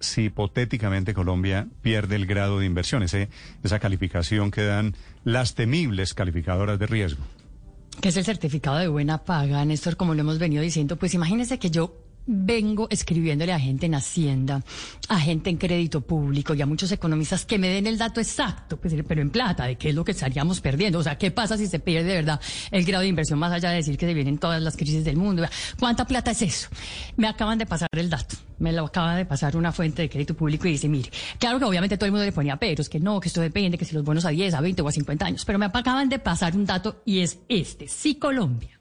Si hipotéticamente Colombia pierde el grado de inversión, ese, esa calificación que dan las temibles calificadoras de riesgo. Que es el certificado de buena paga, Néstor, como lo hemos venido diciendo. Pues imagínese que yo vengo escribiéndole a gente en Hacienda, a gente en crédito público y a muchos economistas que me den el dato exacto, pues, pero en plata, de qué es lo que estaríamos perdiendo. O sea, ¿qué pasa si se pierde de verdad el grado de inversión más allá de decir que se vienen todas las crisis del mundo? ¿Cuánta plata es eso? Me acaban de pasar el dato. Me lo acaba de pasar una fuente de crédito público y dice, mire, claro que obviamente todo el mundo le ponía peros, que no, que esto depende, que si los bonos a 10, a 20 o a 50 años, pero me acaban de pasar un dato y es este. Si Colombia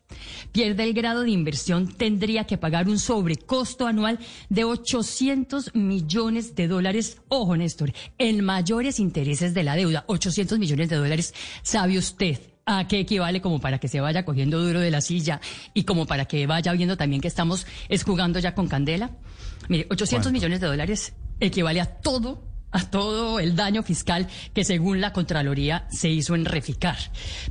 pierde el grado de inversión, tendría que pagar un sobrecosto anual de 800 millones de dólares. Ojo, Néstor, en mayores intereses de la deuda. 800 millones de dólares, ¿sabe usted? ¿A qué equivale como para que se vaya cogiendo duro de la silla y como para que vaya viendo también que estamos jugando ya con candela? Mire, 800 millones de dólares equivale a todo todo el daño fiscal que según la Contraloría se hizo en Reficar.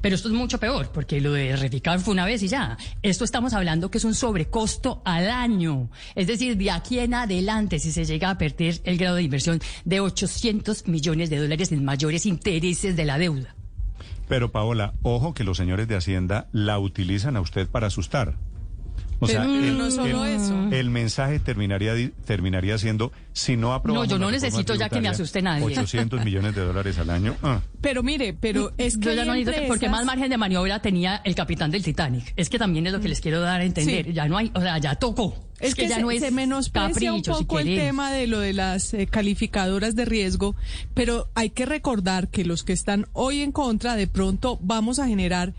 Pero esto es mucho peor, porque lo de Reficar fue una vez y ya. Esto estamos hablando que es un sobrecosto al año. Es decir, de aquí en adelante, si se llega a perder el grado de inversión de 800 millones de dólares en mayores intereses de la deuda. Pero Paola, ojo que los señores de Hacienda la utilizan a usted para asustar. O sea, el, no solo el- eso. el mensaje terminaría terminaría siendo si no aprobamos No, yo no necesito ya que me asuste nadie. 800 millones de dólares al año. ah. Pero mire, pero es que Yo ya no necesito, porque más margen de maniobra tenía el capitán del Titanic. Es que también es lo que les quiero dar a entender. Sí. Ya no hay, o sea, ya tocó. Es que, ya se, no es se menosprecia un capricho, si poco el tema de lo de las eh, calificadoras de riesgo, pero hay que recordar que los que están hoy en contra, de pronto vamos a generar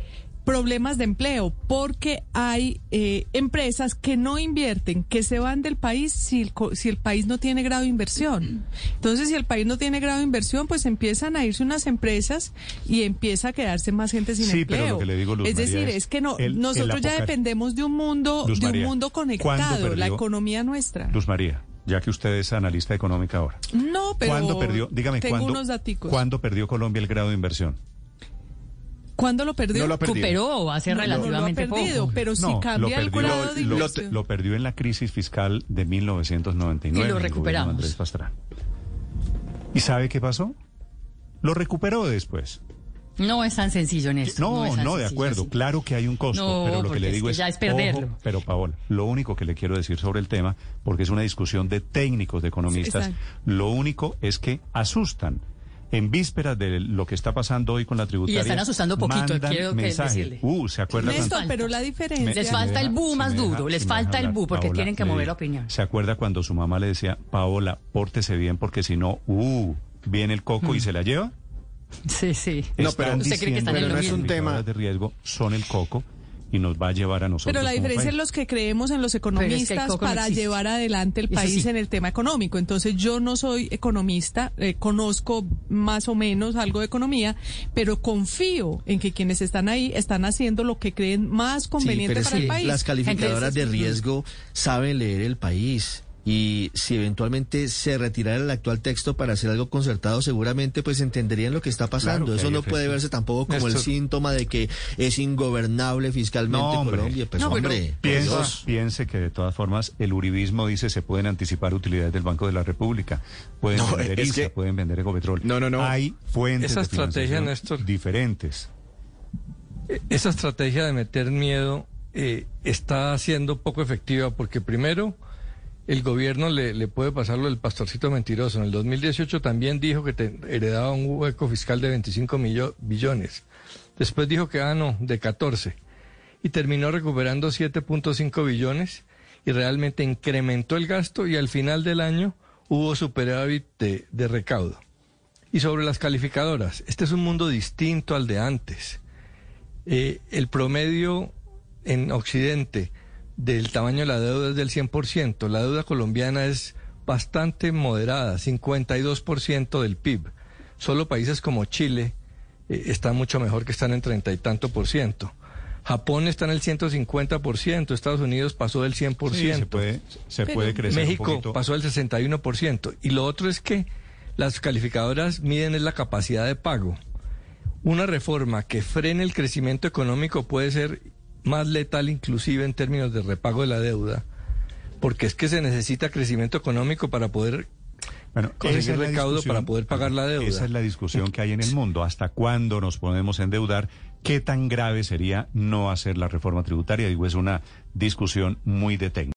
problemas de empleo, porque hay eh, empresas que no invierten, que se van del país si el, si el país no tiene grado de inversión. Entonces, si el país no tiene grado de inversión, pues empiezan a irse unas empresas y empieza a quedarse más gente sin Sí, pero empleo. lo que le digo, Luz es María, decir, es que no, el- el nosotros ya dependemos de un mundo, Luz de un mundo ¿cuándo conectado, la economía nuestra. Luz María, ya que usted es analista económica ahora. No, pero ¿Cuándo perdió? Dígame, tengo ¿cuándo, unos daticos. ¿cuándo perdió Colombia el grado de inversión? ¿Cuándo lo perdió? No lo ha perdido. Recuperó hace No, no lo ha relativamente perdido, poco. pero si No, cambia lo el perdió, grado de lo- lo perdió en la crisis fiscal de 1999. Y lo en recuperamos. ¿Y sabe qué pasó? Lo recuperó después. No es tan sencillo, Néstor. No, es no, tan de sencillo acuerdo, así. claro que hay un costo, No, pero lo que le es digo que es, ya es perderlo. ojo, pero Paola, lo único que le quiero decir sobre el tema, porque es una discusión de técnicos, de economistas, Sí, lo único es que asustan. En vísperas de lo que está pasando hoy con la tributaria. están asustando poquito, mandan quiero que mensaje. decirle. Uh, ¿se acuerda Néstor, cuando- pero la diferencia... Les falta el bu más duro, les falta el bu, porque tienen que mover digo, la opinión. ¿Se acuerda cuando su mamá le decía, Paola, pórtese bien porque si no, uh, viene el coco Mm. y se la lleva? Sí, sí. No, pero ¿Usted cree que están en lo es un tema- de riesgo son el coco y nos va a llevar a nosotros. Pero la diferencia es los que creemos en los es que economistas no para existe. llevar adelante el país sí. en el tema económico. Entonces yo no soy economista, eh, conozco más o menos algo de economía, pero confío en que quienes están ahí están haciendo lo que creen más Sí, conveniente es para el que país. las calificadoras de riesgo saben leer el país. Y si eventualmente se retirara el actual texto para hacer algo concertado, seguramente pues entenderían lo que está pasando. Claro que Eso no efecto. puede verse tampoco como el síntoma de que es ingobernable fiscalmente No, hombre. Colombia. Pues No, hombre, Piensa, piense que de todas formas el uribismo dice se pueden anticipar utilidades del Banco de la República, pueden No, vender ISA, que- pueden vender Ecopetrol. No, no, no. Hay fuentes Esa de estrategia, financiación Néstor. diferentes. Esa estrategia de meter miedo eh, está siendo poco efectiva porque primero el gobierno le, puede pasar lo del pastorcito mentiroso. En el 2018 también dijo que heredaba un hueco fiscal de 25 millo- billones. Después dijo que, ah, no, de 14. Y terminó recuperando 7.5 billones y realmente incrementó el gasto y al final del año hubo superávit de, de recaudo. Y sobre las calificadoras, este es un mundo distinto al de antes. Eh, el promedio en Occidente del tamaño de la deuda es del 100%. La deuda colombiana es bastante moderada, 52% del PIB. Solo países como Chile eh, están mucho mejor que están en treinta y tanto por ciento. Japón está en el 150%, Estados Unidos pasó del 100%. Sí, se puede, se puede crecer México un pasó del 61%. Y lo otro es que las calificadoras miden es la capacidad de pago. Una reforma que frene el crecimiento económico puede ser más letal inclusive en términos de repago de la deuda, porque es que se necesita crecimiento económico para poder Bueno, conseguir es recaudo para poder pagar la deuda. Esa es la discusión que hay en el mundo. ¿Hasta cuándo nos podemos endeudar? ¿Qué tan grave sería no hacer la reforma tributaria? Digo, es una discusión muy de técnica.